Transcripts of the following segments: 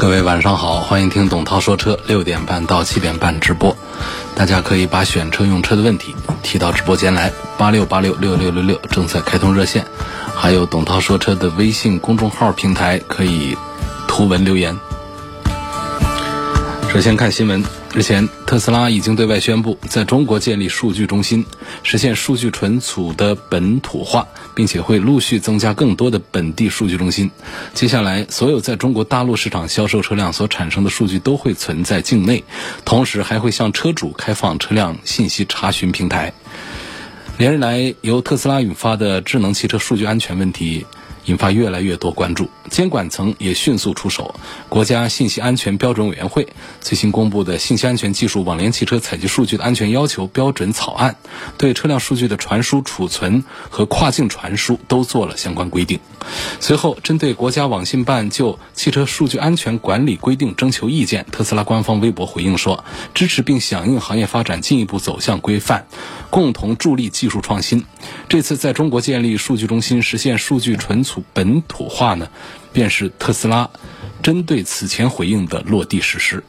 各位晚上好，欢迎听董涛说车，六点半到七点半直播。大家可以把选车用车的问题提到直播间来，八六八六六六六六正在开通热线，还有董涛说车的微信公众号平台可以图文留言。首先看新闻，日前特斯拉已经对外宣布，在中国建立数据中心，实现数据存储的本土化，并且会陆续增加更多的本地数据中心。接下来，所有在中国大陆市场销售车辆所产生的数据都会存在境内，同时还会向车主开放车辆信息查询平台。连日来，由特斯拉引发的智能汽车数据安全问题。引发越来越多关注，监管层也迅速出手。国家信息安全标准委员会最新公布的《信息安全技术网联汽车采集数据的安全要求标准》草案，对车辆数据的传输、储存和跨境传输都做了相关规定。随后，针对国家网信办就汽车数据安全管理规定征求意见，特斯拉官方微博回应说，支持并响应行业发展进一步走向规范，共同助力技术创新。这次在中国建立数据中心，实现数据存本土化呢，便是特斯拉针对此前回应的落地实施。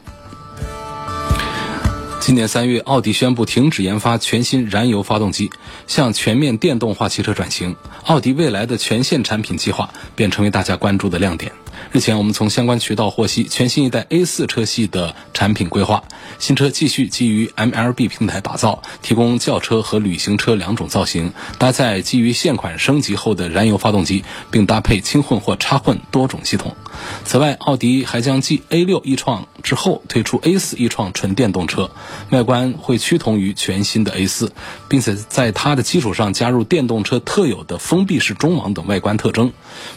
今年三月，奥迪宣布停止研发全新燃油发动机，向全面电动化汽车转型。奥迪未来的全线产品计划便成为大家关注的亮点。日前，我们从相关渠道获悉，全新一代 A4 车系的产品规划，新车继续基于 MLB 平台打造，提供轿车和旅行车两种造型，搭载基于现款升级后的燃油发动机，并搭配轻混或插混多种系统。此外，奥迪还将继 A6 e 创之后推出 A4 e 创纯电动车，外观会趋同于全新的 A4，并且在它的基础上加入电动车特有的封闭式中网等外观特征。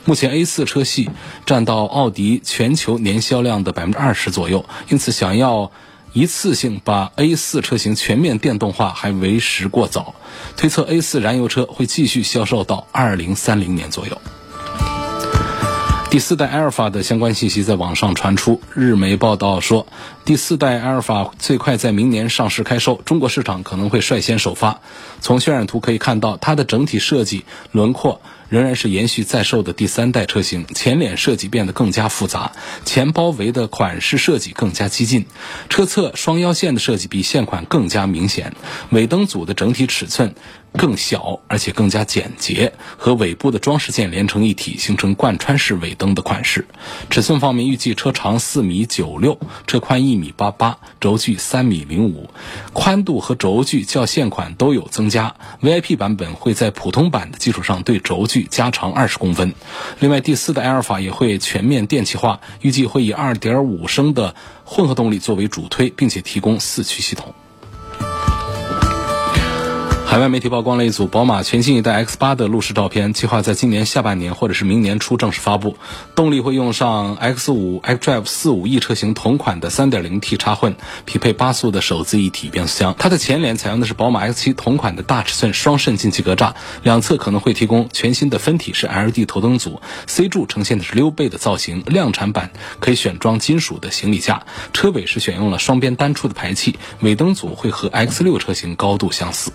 目前 A4 车系占到到奥迪全球年销量的百分之二十左右，因此想要一次性把 A 四车型全面电动化还为时过早。推测 A 四燃油车会继续销售到二零三零年左右。第四代阿尔法的相关信息在网上传出，日媒报道说，第四代阿尔法最快在明年上市开售，中国市场可能会率先首发。从渲染图可以看到，它的整体设计轮廓。仍然是延续在售的第三代车型，前脸设计变得更加复杂，前包围的款式设计更加激进，车侧双腰线的设计比现款更加明显，尾灯组的整体尺寸更小，而且更加简洁，和尾部的装饰件连成一体，形成贯穿式尾灯的款式。尺寸方面，预计车长四米九六，车宽一米八八，轴距三米零五，宽度和轴距较现款都有增加。VIP 版本会在普通版的基础上对轴距。加长二十公分。另外，第四代埃尔法也会全面电气化，预计会以二点五升的混合动力作为主推，并且提供四驱系统。海外媒体曝光了一组宝马全新一代 X 八的路试照片，计划在今年下半年或者是明年初正式发布。动力会用上 X 五 xDrive 四五 E 车型同款的 3.0T 插混，匹配八速的手自一体变速箱。它的前脸采用的是宝马 X 七同款的大尺寸双肾进气格栅，两侧可能会提供全新的分体式 LED 头灯组。C 柱呈现的是溜背的造型，量产版可以选装金属的行李架。车尾是选用了双边单出的排气，尾灯组会和 X 六车型高度相似。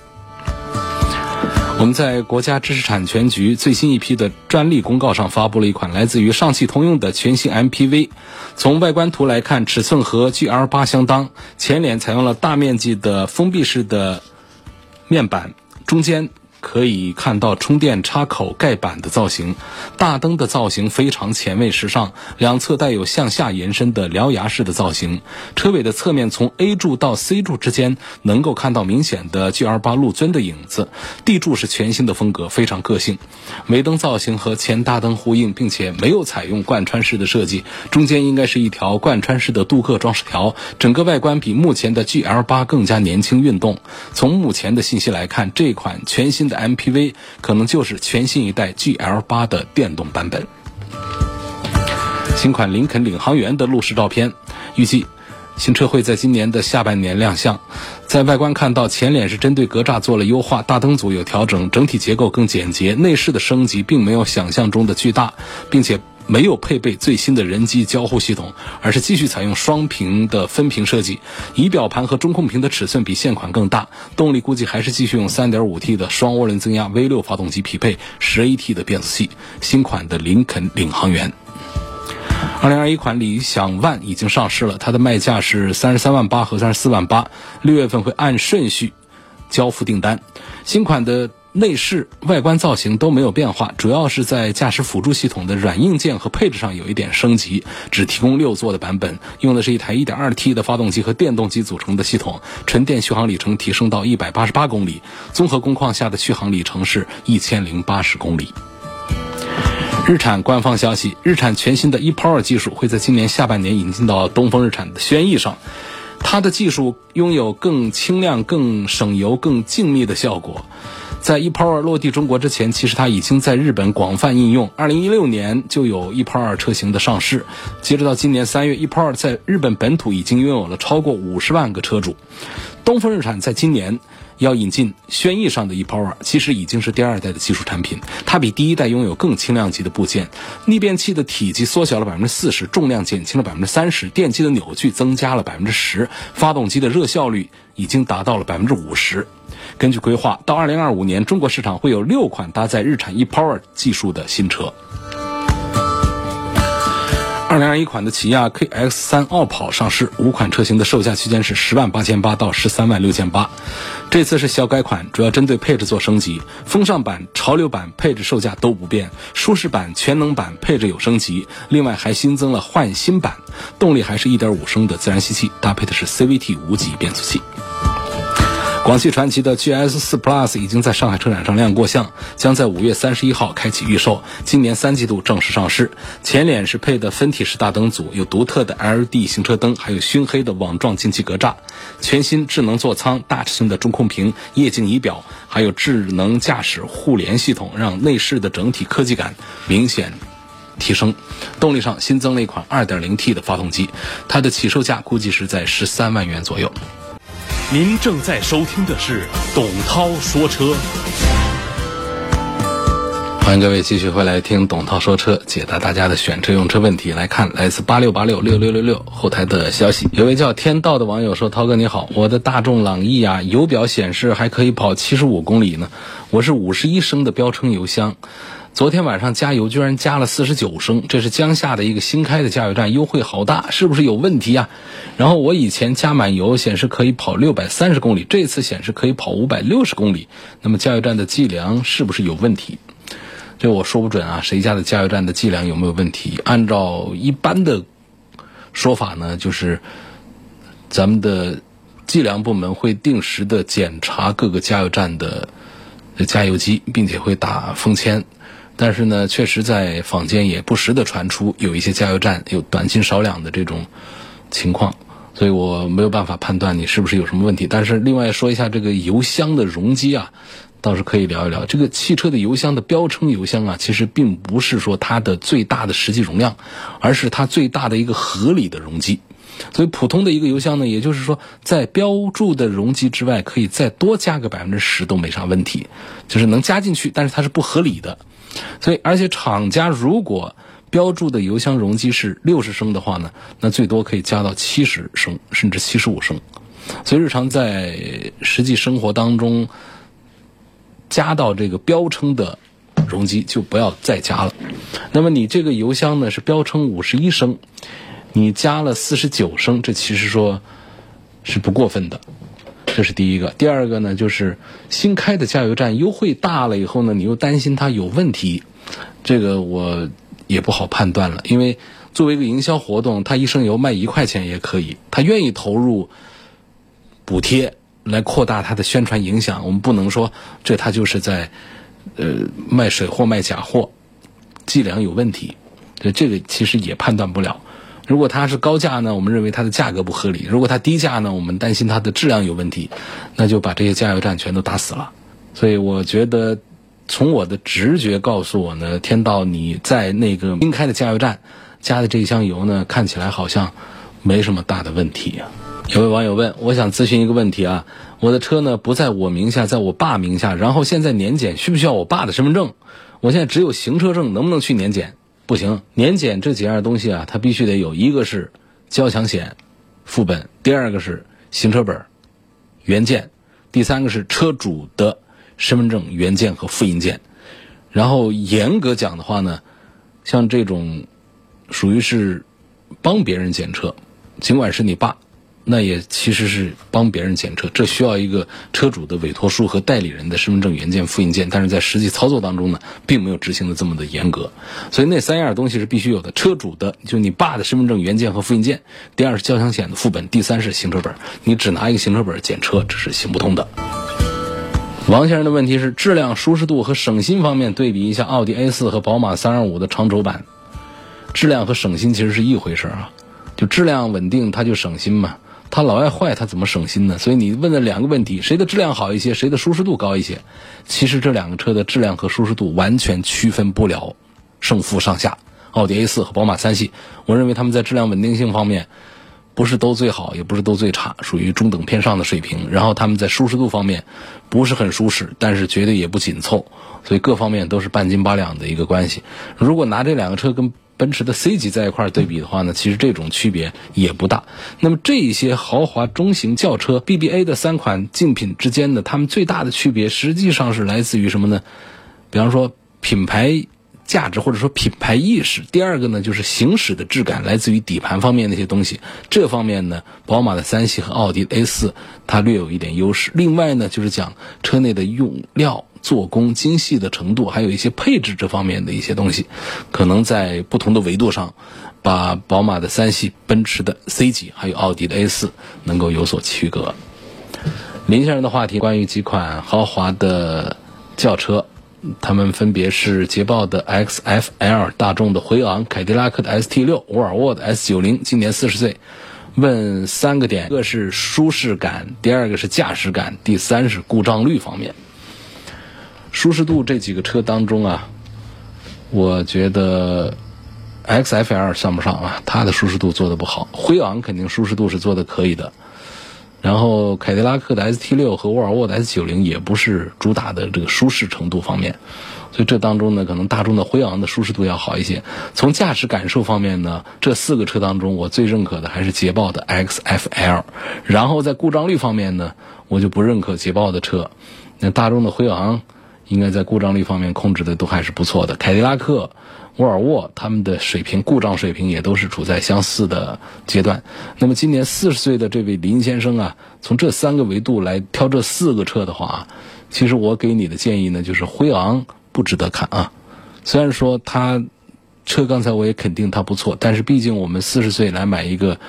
我们在国家知识产权局最新一批的专利公告上发布了一款来自于上汽通用的全新 MPV。从外观图来看，尺寸和 GL8 相当，前脸采用了大面积的封闭式的面板，中间。可以看到充电插口盖板的造型，大灯的造型非常前卫时尚，两侧带有向下延伸的獠牙式的造型。车尾的侧面从 A 柱到 C 柱之间能够看到明显的 GL8 陆尊的影子。D 柱是全新的风格，非常个性。尾灯造型和前大灯呼应，并且没有采用贯穿式的设计，中间应该是一条贯穿式的镀铬装饰条。整个外观比目前的 GL8 更加年轻运动。从目前的信息来看，这款全新。的 MPV 可能就是全新一代 GL 八的电动版本。新款林肯领航员的路试照片，预计新车会在今年的下半年亮相。在外观看到，前脸是针对格栅做了优化，大灯组有调整，整体结构更简洁。内饰的升级并没有想象中的巨大，并且没有配备最新的人机交互系统，而是继续采用双屏的分屏设计。仪表盘和中控屏的尺寸比现款更大，动力估计还是继续用 3.5T 的双涡轮增压 V6 发动机匹配 10AT 的变速器。新款的林肯领航员。二零二一款理想 ONE 已经上市了，它的卖价是三十三万八和三十四万八，六月份会按顺序交付订单。新款的内饰、外观造型都没有变化，主要是在驾驶辅助系统的软硬件和配置上有一点升级，只提供六座的版本，用的是一台一点二 T 的发动机和电动机组成的系统，纯电续航里程提升到一百八十八公里，综合工况下的续航里程是一千零八十公里。日产官方消息，日产全新的 ePower 技术会在今年下半年引进到东风日产的轩逸上。它的技术拥有更轻量、更省油、更静谧的效果。在 ePower 落地中国之前，其实它已经在日本广泛应用。2016年就有 ePower 车型的上市，截止到今年三月，ePower 在日本本土已经拥有了超过五十万个车主。东风日产在今年。要引进轩逸上的 ePower，其实已经是第二代的技术产品。它比第一代拥有更轻量级的部件，逆变器的体积缩小了百分之四十，重量减轻了百分之三十，电机的扭矩增加了百分之十，发动机的热效率已经达到了百分之五十。根据规划，到二零二五年，中国市场会有六款搭载日产 ePower 技术的新车。二零二一款的起亚 KX 三傲跑上市，五款车型的售价区间是十万八千八到十三万六千八。这次是小改款，主要针对配置做升级。风尚版、潮流版配置售价都不变，舒适版、全能版配置有升级，另外还新增了焕新版，动力还是一点五升的自然吸气，搭配的是 CVT 无级变速器。广汽传祺的 GS 四 Plus 已经在上海车展上亮过相，将在五月三十一号开启预售，今年三季度正式上市。前脸是配的分体式大灯组，有独特的 LED 行车灯，还有熏黑的网状进气格栅。全新智能座舱、大尺寸的中控屏、液晶仪表，还有智能驾驶互联系统，让内饰的整体科技感明显提升。动力上新增了一款 2.0T 的发动机，它的起售价估计是在十三万元左右。您正在收听的是董涛说车，欢迎各位继续回来听董涛说车，解答大家的选车用车问题。来看来自八六八六六六六六后台的消息，有位叫天道的网友说：“涛哥你好，我的大众朗逸啊，油表显示还可以跑七十五公里呢，我是五十一升的标称油箱。”昨天晚上加油居然加了四十九升，这是江夏的一个新开的加油站，优惠好大，是不是有问题啊？然后我以前加满油显示可以跑六百三十公里，这次显示可以跑五百六十公里，那么加油站的计量是不是有问题？这我说不准啊，谁家的加油站的计量有没有问题？按照一般的说法呢，就是咱们的计量部门会定时的检查各个加油站的加油机，并且会打封签。但是呢，确实在坊间也不时的传出有一些加油站有短斤少两的这种情况，所以我没有办法判断你是不是有什么问题。但是另外说一下这个油箱的容积啊，倒是可以聊一聊。这个汽车的油箱的标称油箱啊，其实并不是说它的最大的实际容量，而是它最大的一个合理的容积。所以普通的一个油箱呢，也就是说在标注的容积之外，可以再多加个百分之十都没啥问题，就是能加进去，但是它是不合理的。所以，而且厂家如果标注的油箱容积是六十升的话呢，那最多可以加到七十升，甚至七十五升。所以，日常在实际生活当中加到这个标称的容积就不要再加了。那么，你这个油箱呢是标称五十一升，你加了四十九升，这其实说是不过分的。这是第一个，第二个呢，就是新开的加油站优惠大了以后呢，你又担心它有问题，这个我也不好判断了。因为作为一个营销活动，它一升油卖一块钱也可以，他愿意投入补贴来扩大它的宣传影响。我们不能说这他就是在呃卖水货卖假货，计量有问题，这这个其实也判断不了。如果它是高价呢，我们认为它的价格不合理；如果它低价呢，我们担心它的质量有问题，那就把这些加油站全都打死了。所以我觉得，从我的直觉告诉我呢，天道你在那个新开的加油站，加的这一箱油呢，看起来好像没什么大的问题呀。有位网友问，我想咨询一个问题啊，我的车呢不在我名下，在我爸名下，然后现在年检需不需要我爸的身份证？我现在只有行车证，能不能去年检？不行，年检这几样东西啊，它必须得有一个是交强险副本，第二个是行车本原件，第三个是车主的身份证原件和复印件。然后严格讲的话呢，像这种属于是帮别人检车，尽管是你爸。那也其实是帮别人检车，这需要一个车主的委托书和代理人的身份证原件、复印件，但是在实际操作当中呢，并没有执行的这么的严格，所以那三样东西是必须有的：车主的，就你爸的身份证原件和复印件；第二是交强险的副本；第三是行车本。你只拿一个行车本检车，这是行不通的。王先生的问题是：质量、舒适度和省心方面对比一下奥迪 A 四和宝马三二五的长轴版，质量和省心其实是一回事啊，就质量稳定，它就省心嘛。它老爱坏，它怎么省心呢？所以你问了两个问题，谁的质量好一些，谁的舒适度高一些？其实这两个车的质量和舒适度完全区分不了胜负上下。奥迪 A 四和宝马三系，我认为他们在质量稳定性方面不是都最好，也不是都最差，属于中等偏上的水平。然后他们在舒适度方面不是很舒适，但是绝对也不紧凑，所以各方面都是半斤八两的一个关系。如果拿这两个车跟奔驰的 C 级在一块对比的话呢，其实这种区别也不大。那么这一些豪华中型轿车 BBA 的三款竞品之间呢，它们最大的区别实际上是来自于什么呢？比方说品牌价值或者说品牌意识。第二个呢，就是行驶的质感，来自于底盘方面那些东西。这方面呢，宝马的三系和奥迪 A 四它略有一点优势。另外呢，就是讲车内的用料。做工精细的程度，还有一些配置这方面的一些东西，可能在不同的维度上，把宝马的三系、奔驰的 C 级，还有奥迪的 A 四能够有所区隔。林先生的话题关于几款豪华的轿车，他们分别是捷豹的 XFL、大众的辉昂、凯迪拉克的 ST 六、沃尔沃的 S 九零，今年四十岁。问三个点：一个是舒适感，第二个是驾驶感，第三是故障率方面。舒适度这几个车当中啊，我觉得 XFL 算不上啊，它的舒适度做的不好。辉昂肯定舒适度是做的可以的，然后凯迪拉克的 ST 六和沃尔沃的 S 九零也不是主打的这个舒适程度方面，所以这当中呢，可能大众的辉昂的舒适度要好一些。从驾驶感受方面呢，这四个车当中，我最认可的还是捷豹的 XFL。然后在故障率方面呢，我就不认可捷豹的车，那大众的辉昂。应该在故障率方面控制的都还是不错的。凯迪拉克、沃尔沃他们的水平故障水平也都是处在相似的阶段。那么今年四十岁的这位林先生啊，从这三个维度来挑这四个车的话啊，其实我给你的建议呢，就是辉昂不值得看啊。虽然说它车刚才我也肯定它不错，但是毕竟我们四十岁来买一个。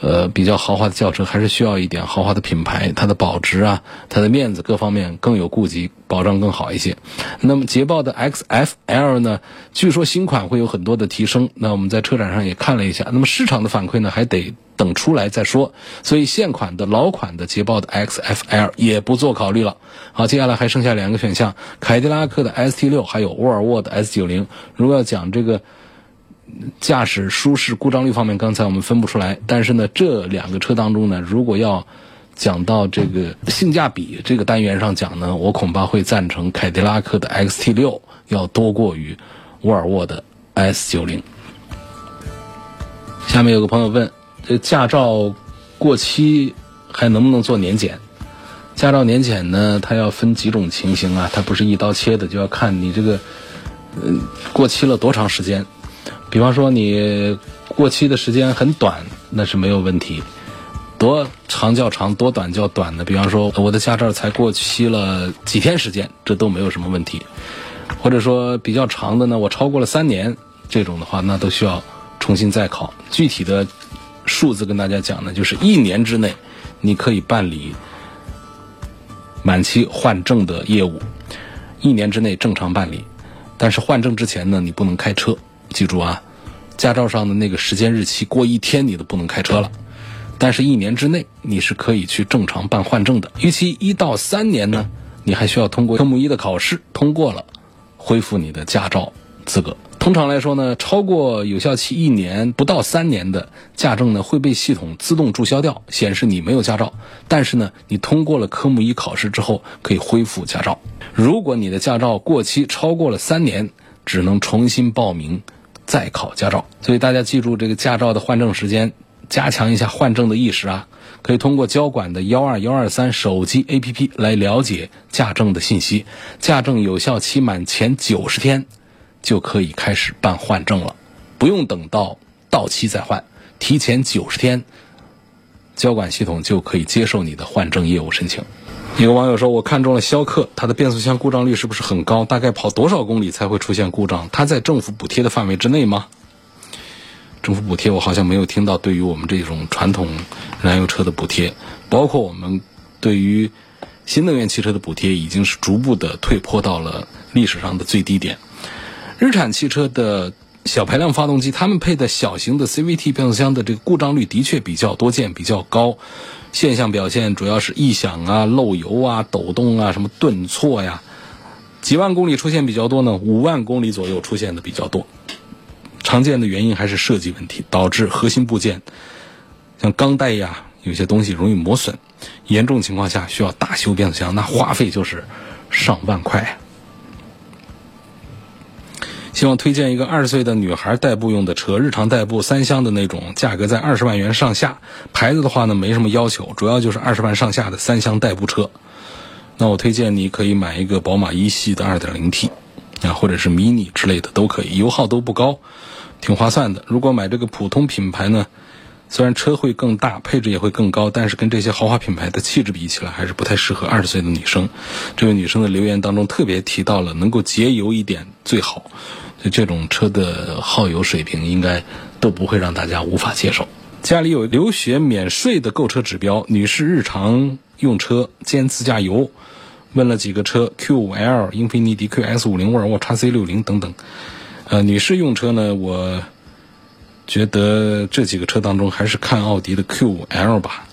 呃，比较豪华的轿车还是需要一点豪华的品牌，它的保值啊，它的面子各方面更有顾及，保障更好一些。那么捷豹的 XFL 呢，据说新款会有很多的提升。那我们在车展上也看了一下，那么市场的反馈呢，还得等出来再说。所以现款的老款的捷豹的 XFL 也不做考虑了。好，接下来还剩下两个选项：凯迪拉克的 ST 六，还有沃尔沃的 S 九零。如果要讲这个。驾驶舒适、故障率方面，刚才我们分不出来。但是呢，这两个车当中呢，如果要讲到这个性价比这个单元上讲呢，我恐怕会赞成凯迪拉克的 XT 六要多过于沃尔沃的 S 九零。下面有个朋友问：这驾照过期还能不能做年检？驾照年检呢，它要分几种情形啊？它不是一刀切的，就要看你这个嗯过期了多长时间。比方说你过期的时间很短，那是没有问题。多长较长，多短较短的。比方说我的驾照才过期了几天时间，这都没有什么问题。或者说比较长的呢，我超过了三年，这种的话那都需要重新再考。具体的数字跟大家讲呢，就是一年之内你可以办理满期换证的业务，一年之内正常办理。但是换证之前呢，你不能开车。记住啊，驾照上的那个时间日期过一天你都不能开车了，但是一年之内你是可以去正常办换证的。逾期一到三年呢，你还需要通过科目一的考试，通过了，恢复你的驾照资格。通常来说呢，超过有效期一年不到三年的驾证呢，会被系统自动注销掉，显示你没有驾照。但是呢，你通过了科目一考试之后，可以恢复驾照。如果你的驾照过期超过了三年，只能重新报名再考驾照。所以大家记住这个驾照的换证时间，加强一下换证的意识啊！可以通过交管的幺二幺二三手机 APP 来了解驾证的信息。驾证有效期满前九十天。就可以开始办换证了，不用等到到期再换，提前九十天，交管系统就可以接受你的换证业务申请。一个网友说：“我看中了逍客，它的变速箱故障率是不是很高？大概跑多少公里才会出现故障？它在政府补贴的范围之内吗？”政府补贴我好像没有听到，对于我们这种传统燃油车的补贴，包括我们对于新能源汽车的补贴，已经是逐步的退坡到了历史上的最低点。日产汽车的小排量发动机，他们配的小型的 CVT 变速箱的这个故障率的确比较多见，比较高。现象表现主要是异响啊、漏油啊、抖动啊、什么顿挫呀。几万公里出现比较多呢，五万公里左右出现的比较多。常见的原因还是设计问题，导致核心部件像钢带呀，有些东西容易磨损。严重情况下需要大修变速箱，那花费就是上万块。希望推荐一个二十岁的女孩代步用的车，日常代步三厢的那种，价格在二十万元上下。牌子的话呢，没什么要求，主要就是二十万上下的三厢代步车。那我推荐你可以买一个宝马一系的二点零 T，啊，或者是迷你之类的都可以，油耗都不高，挺划算的。如果买这个普通品牌呢？虽然车会更大，配置也会更高，但是跟这些豪华品牌的气质比起来，还是不太适合二十岁的女生。这位女生的留言当中特别提到了能够节油一点最好，所以这种车的耗油水平应该都不会让大家无法接受。家里有留学免税的购车指标，女士日常用车兼自驾游，问了几个车，Q5L、英菲尼迪 QS50、沃尔沃 XC60 等等。呃，女士用车呢，我。觉得这几个车当中，还是看奥迪的 Q5L 吧。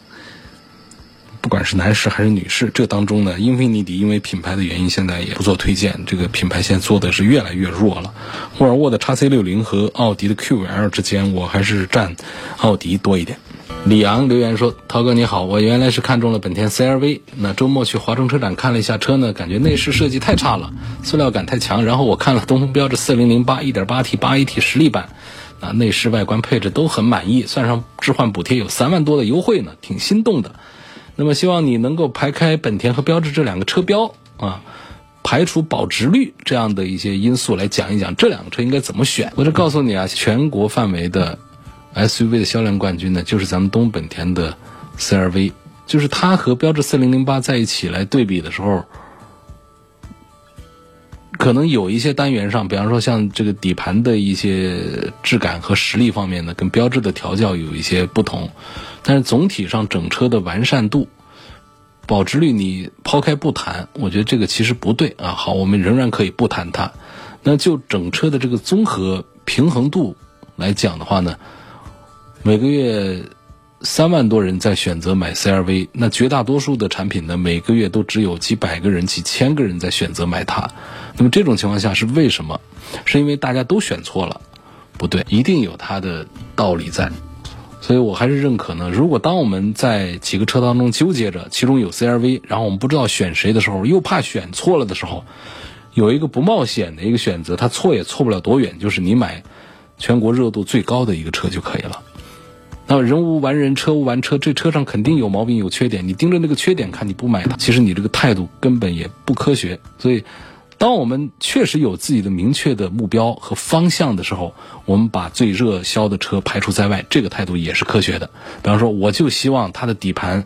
不管是男士还是女士，这当中呢，英菲尼迪因为品牌的原因，现在也不做推荐。这个品牌现在做的是越来越弱了。沃尔沃的 XC60 和奥迪的 Q5L 之间，我还是占奥迪多一点。李昂留言说：“涛哥你好，我原来是看中了本田 CRV，那周末去华中车展看了一下车呢，感觉内饰设计太差了，塑料感太强。然后我看了东风标致4008 1.8T 8AT 实力版。”啊，内饰外观配置都很满意，算上置换补贴有三万多的优惠呢，挺心动的。那么希望你能够排开本田和标致这两个车标啊，排除保值率这样的一些因素来讲一讲这两个车应该怎么选。我这告诉你啊，全国范围的 SUV 的销量冠军呢，就是咱们东本田的 CRV，就是它和标致4008在一起来对比的时候。可能有一些单元上，比方说像这个底盘的一些质感和实力方面呢，跟标志的调教有一些不同，但是总体上整车的完善度、保值率，你抛开不谈，我觉得这个其实不对啊。好，我们仍然可以不谈它。那就整车的这个综合平衡度来讲的话呢，每个月。三万多人在选择买 CRV，那绝大多数的产品呢，每个月都只有几百个人、几千个人在选择买它。那么这种情况下是为什么？是因为大家都选错了？不对，一定有它的道理在。所以我还是认可呢。如果当我们在几个车当中纠结着，其中有 CRV，然后我们不知道选谁的时候，又怕选错了的时候，有一个不冒险的一个选择，它错也错不了多远，就是你买全国热度最高的一个车就可以了。那人无完人，车无完车，这车上肯定有毛病、有缺点。你盯着那个缺点看，你不买它，其实你这个态度根本也不科学。所以，当我们确实有自己的明确的目标和方向的时候，我们把最热销的车排除在外，这个态度也是科学的。比方说，我就希望它的底盘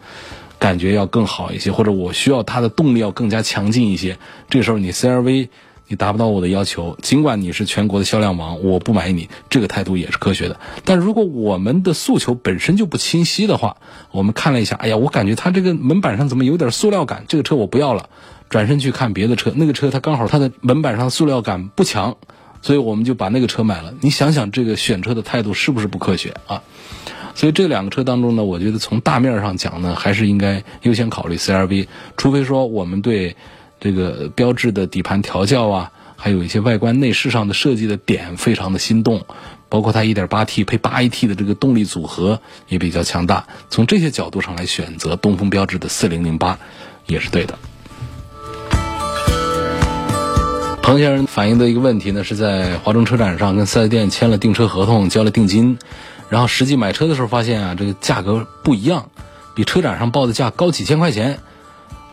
感觉要更好一些，或者我需要它的动力要更加强劲一些。这时候，你 CRV。你达不到我的要求，尽管你是全国的销量王，我不买你，这个态度也是科学的。但如果我们的诉求本身就不清晰的话，我们看了一下，哎呀，我感觉它这个门板上怎么有点塑料感，这个车我不要了，转身去看别的车，那个车它刚好它的门板上塑料感不强，所以我们就把那个车买了。你想想这个选车的态度是不是不科学啊？所以这两个车当中呢，我觉得从大面上讲呢，还是应该优先考虑 CRV，除非说我们对。这个标志的底盘调教啊，还有一些外观内饰上的设计的点非常的心动，包括它 1.8T 配 8AT 的这个动力组合也比较强大。从这些角度上来选择东风标致的4008也是对的。彭先生反映的一个问题呢，是在华中车展上跟 4S 店签了订车合同，交了定金，然后实际买车的时候发现啊，这个价格不一样，比车展上报的价高几千块钱。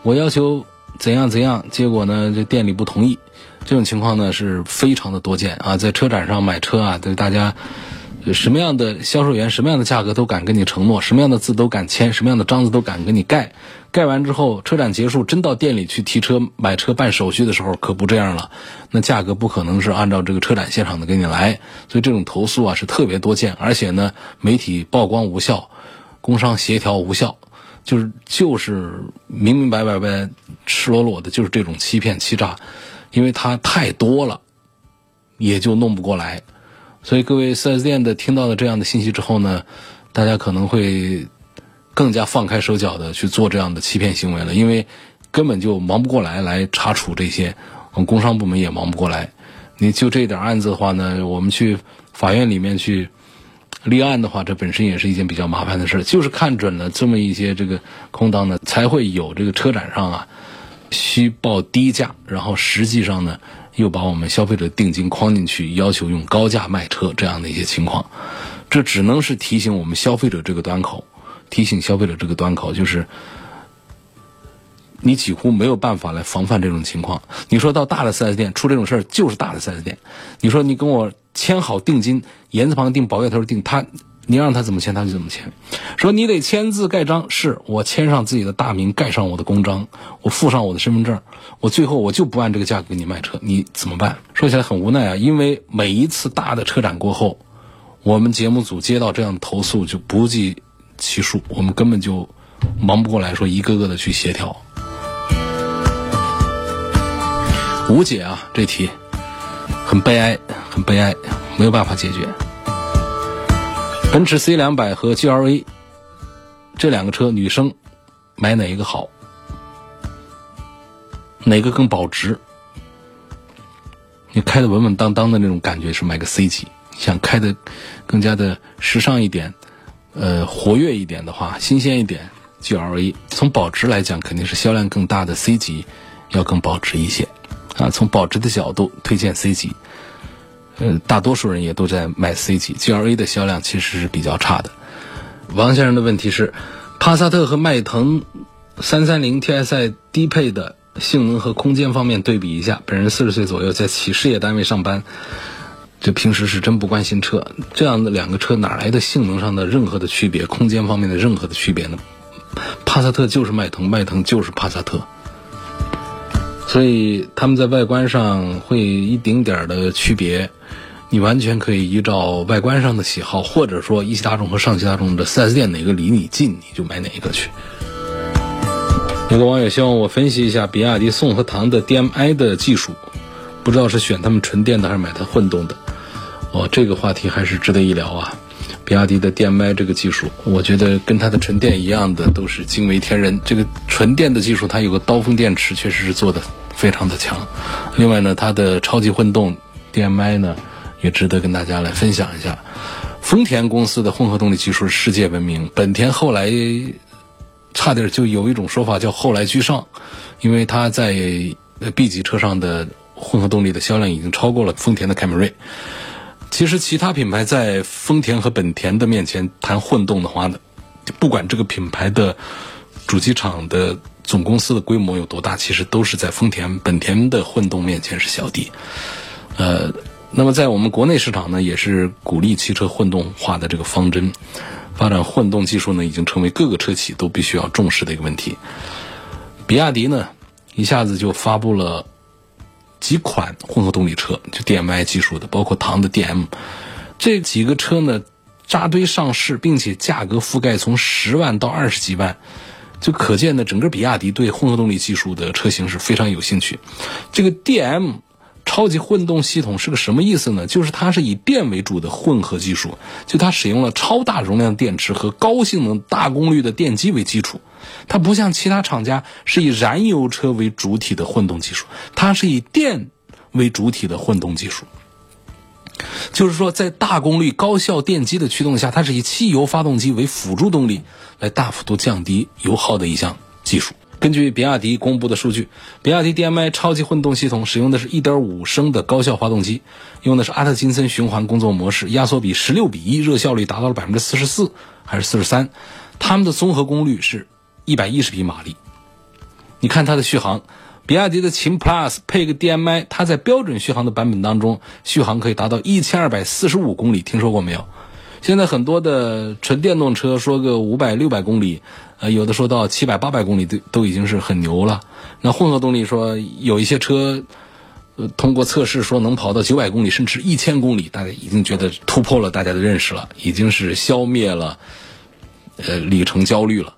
我要求怎样怎样，结果呢，这店里不同意。这种情况呢是非常的多见啊，在车展上买车啊，对大家什么样的销售员、什么样的价格都敢跟你承诺，什么样的字都敢签，什么样的章子都敢给你盖。盖完之后，车展结束，真到店里去提车、买车、办手续的时候，可不这样了。那价格不可能是按照这个车展现场的给你来，所以这种投诉啊是特别多见。而且呢，媒体曝光无效，工商协调无效，就是就是明明白白白、赤裸裸的，就是这种欺骗欺诈，因为它太多了，也就弄不过来。所以各位四 S 店的听到了这样的信息之后呢，大家可能会。更加放开手脚的去做这样的欺骗行为了，因为根本就忙不过来来查处这些，我们工商部门也忙不过来。你就这点案子的话呢，我们去法院里面去立案的话，这本身也是一件比较麻烦的事。就是看准了这么一些这个空档呢，才会有这个车展上啊虚报低价，然后实际上呢又把我们消费者定金框进去，要求用高价卖车这样的一些情况。这只能是提醒我们消费者这个端口。提醒消费者这个端口，就是你几乎没有办法来防范这种情况。你说到大的 4S 店出这种事儿，就是大的 4S 店。你说你跟我签好定金，言字旁定，宝月头定，他你让他怎么签他就怎么签。说你得签字盖章，是我签上自己的大名，盖上我的公章，我附上我的身份证，我最后我就不按这个价格给你卖车，你怎么办？说起来很无奈啊，因为每一次大的车展过后，我们节目组接到这样的投诉就不计。其数，我们根本就忙不过来，说一个个的去协调，无解啊！这题很悲哀，很悲哀，没有办法解决。奔驰 C 两百和 GLA 这两个车，女生买哪一个好？哪个更保值？你开的稳稳当当的那种感觉是买个 C 级，想开的更加的时尚一点。呃，活跃一点的话，新鲜一点，G L A。从保值来讲，肯定是销量更大的 C 级要更保值一些啊。从保值的角度推荐 C 级，呃，大多数人也都在买 C 级，G L A 的销量其实是比较差的。王先生的问题是，帕萨特和迈腾三三零 T S I 低配的性能和空间方面对比一下。本人四十岁左右，在企事业单位上班。这平时是真不关心车，这样的两个车哪来的性能上的任何的区别，空间方面的任何的区别呢？帕萨特就是迈腾，迈腾就是帕萨特，所以他们在外观上会一丁点儿的区别，你完全可以依照外观上的喜好，或者说一汽大众和上汽大众的 4S 店哪个离你近，你就买哪一个去。有个网友希望我分析一下比亚迪宋和唐的 DMI 的技术。不知道是选他们纯电的还是买它混动的，哦，这个话题还是值得一聊啊。比亚迪的 DMi 这个技术，我觉得跟它的纯电一样的都是惊为天人。这个纯电的技术，它有个刀锋电池，确实是做的非常的强。另外呢，它的超级混动 DMI 呢，也值得跟大家来分享一下。丰田公司的混合动力技术是世界闻名，本田后来差点就有一种说法叫后来居上，因为它在 B 级车上的。混合动力的销量已经超过了丰田的凯美瑞。其实，其他品牌在丰田和本田的面前谈混动的话呢，不管这个品牌的主机厂的总公司的规模有多大，其实都是在丰田、本田的混动面前是小弟。呃，那么在我们国内市场呢，也是鼓励汽车混动化的这个方针，发展混动技术呢，已经成为各个车企都必须要重视的一个问题。比亚迪呢，一下子就发布了。几款混合动力车，就 DM-i 技术的，包括唐的 DM，这几个车呢扎堆上市，并且价格覆盖从十万到二十几万，就可见呢整个比亚迪对混合动力技术的车型是非常有兴趣。这个 DM 超级混动系统是个什么意思呢？就是它是以电为主的混合技术，就它使用了超大容量电池和高性能大功率的电机为基础。它不像其他厂家是以燃油车为主体的混动技术，它是以电为主体的混动技术。就是说，在大功率高效电机的驱动下，它是以汽油发动机为辅助动力，来大幅度降低油耗的一项技术。根据比亚迪公布的数据，比亚迪 DMI 超级混动系统使用的是一点五升的高效发动机，用的是阿特金森循环工作模式，压缩比十六比一，热效率达到了百分之四十四还是四十三，它们的综合功率是一百一十匹马力。你看它的续航，比亚迪的秦 Plus 配个 DMI，它在标准续航的版本当中，续航可以达到一千二百四十五公里，听说过没有？现在很多的纯电动车说个五百六百公里。呃，有的说到七百八百公里都都已经是很牛了。那混合动力说有一些车，通过测试说能跑到九百公里，甚至一千公里，大家已经觉得突破了大家的认识了，已经是消灭了呃里程焦虑了。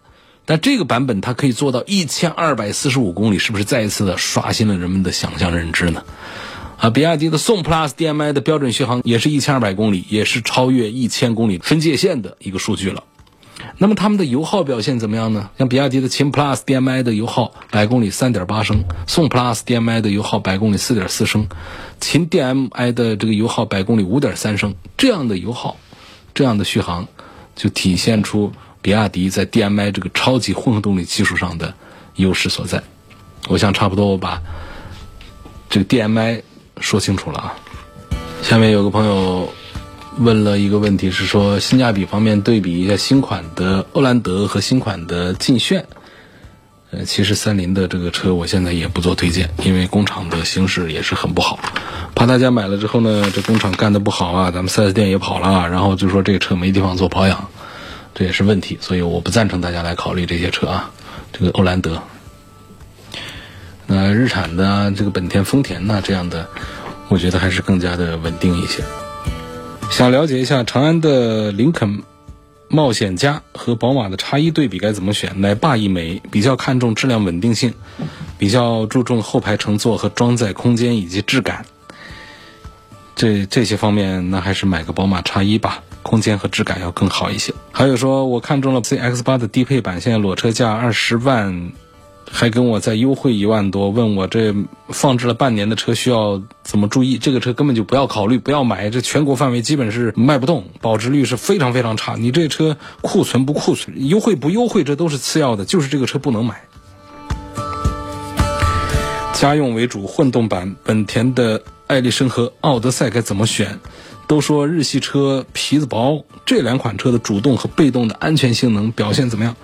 那这个版本它可以做到一千二百四十五公里，是不是再一次的刷新了人们的想象认知呢？啊，比亚迪的宋 PLUS DM-i 的标准续航也是一千二百公里，也是超越一千公里分界线的一个数据了。那么它们的油耗表现怎么样呢？像比亚迪的秦 Plus DM-i 的油耗百公里三点八升，宋 Plus DM-i 的油耗百公里四点四升，秦 DM-i 的这个油耗百公里五点三升，这样的油耗，这样的续航，就体现出比亚迪在 DM-i 这个超级混合动力技术上的优势所在。我想差不多我把这个 DM-i 说清楚了啊。下面有个朋友。问了一个问题，是说性价比方面对比一下新款的欧蓝德和新款的劲炫。呃，其实三菱的这个车我现在也不做推荐，因为工厂的形势也是很不好，怕大家买了之后呢，这工厂干的不好啊，咱们 4S 店也跑了，然后就说这个车没地方做保养，这也是问题，所以我不赞成大家来考虑这些车啊。这个欧蓝德，那日产的这个本田、丰田呢这样的，我觉得还是更加的稳定一些。想了解一下长安的林肯冒险家和宝马的叉一对比该怎么选？奶爸一枚，比较看重质量稳定性，比较注重后排乘坐和装载空间以及质感。这这些方面，那还是买个宝马叉一吧，空间和质感要更好一些。还有说，我看中了 CX 八的低配版，现在裸车价二十万。还跟我再优惠一万多，问我这放置了半年的车需要怎么注意？这个车根本就不要考虑，不要买。这全国范围基本是卖不动，保值率是非常非常差。你这车库存不库存，优惠不优惠，这都是次要的，就是这个车不能买。家用为主混动版本田的艾力绅和奥德赛该怎么选？都说日系车皮子薄，这两款车的主动和被动的安全性能表现怎么样？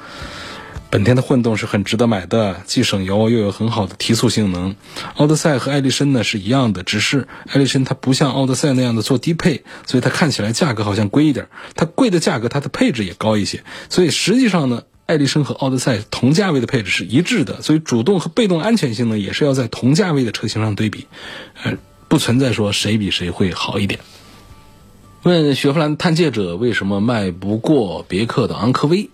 本田的混动是很值得买的，既省油又有很好的提速性能。奥德赛和艾力绅呢是一样的，只是艾力绅它不像奥德赛那样的做低配，所以它看起来价格好像贵一点。它贵的价格，它的配置也高一些。所以实际上呢，艾力绅和奥德赛同价位的配置是一致的，所以主动和被动安全性呢也是要在同价位的车型上对比，呃，不存在说谁比谁会好一点。问雪佛兰探界者为什么卖不过别克的昂科威？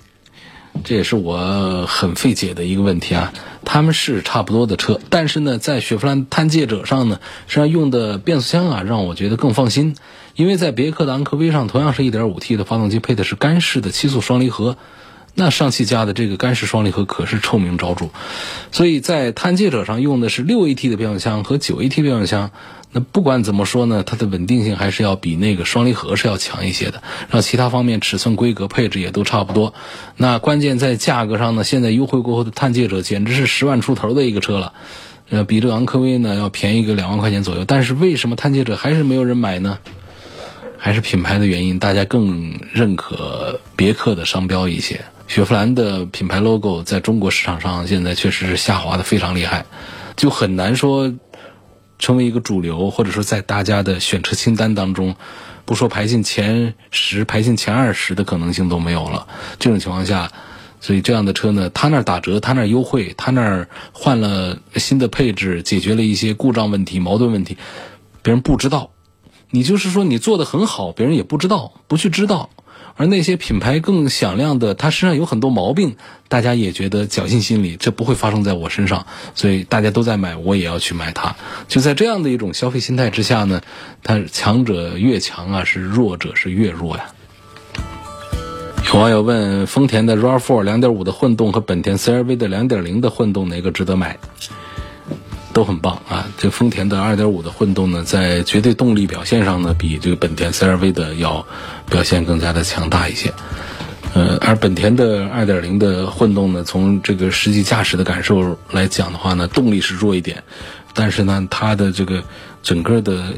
这也是我很费解的一个问题啊！他们是差不多的车，但是呢，在雪佛兰探界者上呢，实际上用的变速箱啊，让我觉得更放心。因为在别克的昂科威上，同样是一点五 T 的发动机，配的是干式的七速双离合。那上汽家的这个干式双离合可是臭名昭著，所以在探界者上用的是六 AT 的变速箱和九 AT 变速箱。那不管怎么说呢，它的稳定性还是要比那个双离合是要强一些的。然后其他方面尺寸、规格、配置也都差不多。那关键在价格上呢，现在优惠过后的探界者简直是十万出头的一个车了，呃，比这昂科威呢要便宜个两万块钱左右。但是为什么探界者还是没有人买呢？还是品牌的原因，大家更认可别克的商标一些。雪佛兰的品牌 logo 在中国市场上现在确实是下滑的非常厉害，就很难说。成为一个主流，或者说在大家的选车清单当中，不说排进前十、排进前二十的可能性都没有了。这种情况下，所以这样的车呢，他那儿打折，他那儿优惠，他那儿换了新的配置，解决了一些故障问题、矛盾问题，别人不知道。你就是说你做的很好，别人也不知道，不去知道。而那些品牌更响亮的，他身上有很多毛病，大家也觉得侥幸心理，这不会发生在我身上，所以大家都在买，我也要去买它。就在这样的一种消费心态之下呢，它强者越强啊，是弱者是越弱呀。有网友问：丰田的 RAV4 2.5的混动和本田 CR-V 的2.0的混动哪个值得买？都很棒啊。这丰田的2.5的混动呢，在绝对动力表现上呢，比这个本田 CR-V 的要表现更加的强大一些。呃，而本田的2.0的混动呢，从这个实际驾驶的感受来讲的话呢，动力是弱一点，但是呢，它的这个整个的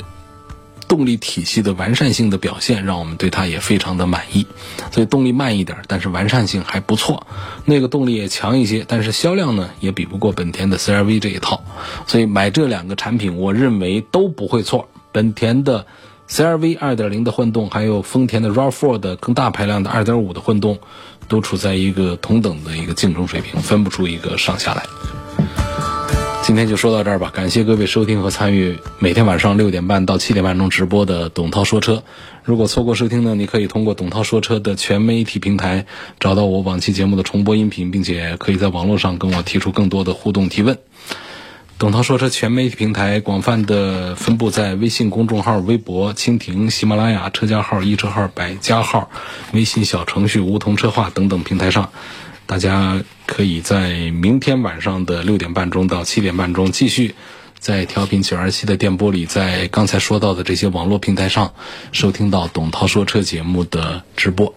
动力体系的完善性的表现，让我们对它也非常的满意。所以动力慢一点，但是完善性还不错。那个动力也强一些，但是销量呢也比不过本田的 CR-V 这一套。所以买这两个产品，我认为都不会错。本田的。CR-V 2.0的混动，还有丰田的 RAV4 的更大排量的2.5的混动，都处在一个同等的一个竞争水平，分不出一个上下来。今天就说到这儿吧，感谢各位收听和参与每天晚上六点半到七点半钟直播的董涛说车。如果错过收听呢，你可以通过董涛说车的全媒体平台找到我往期节目的重播音频，并且可以在网络上跟我提出更多的互动提问。董涛说车全媒体平台广泛的分布在微信公众号、微博、蜻蜓、喜马拉雅、车家号、一车号、百家号、微信小程序、梧桐车话等等平台上，大家可以在明天晚上的六点半钟到七点半钟继续在调频九二七的电波里，在刚才说到的这些网络平台上收听到董涛说车节目的直播。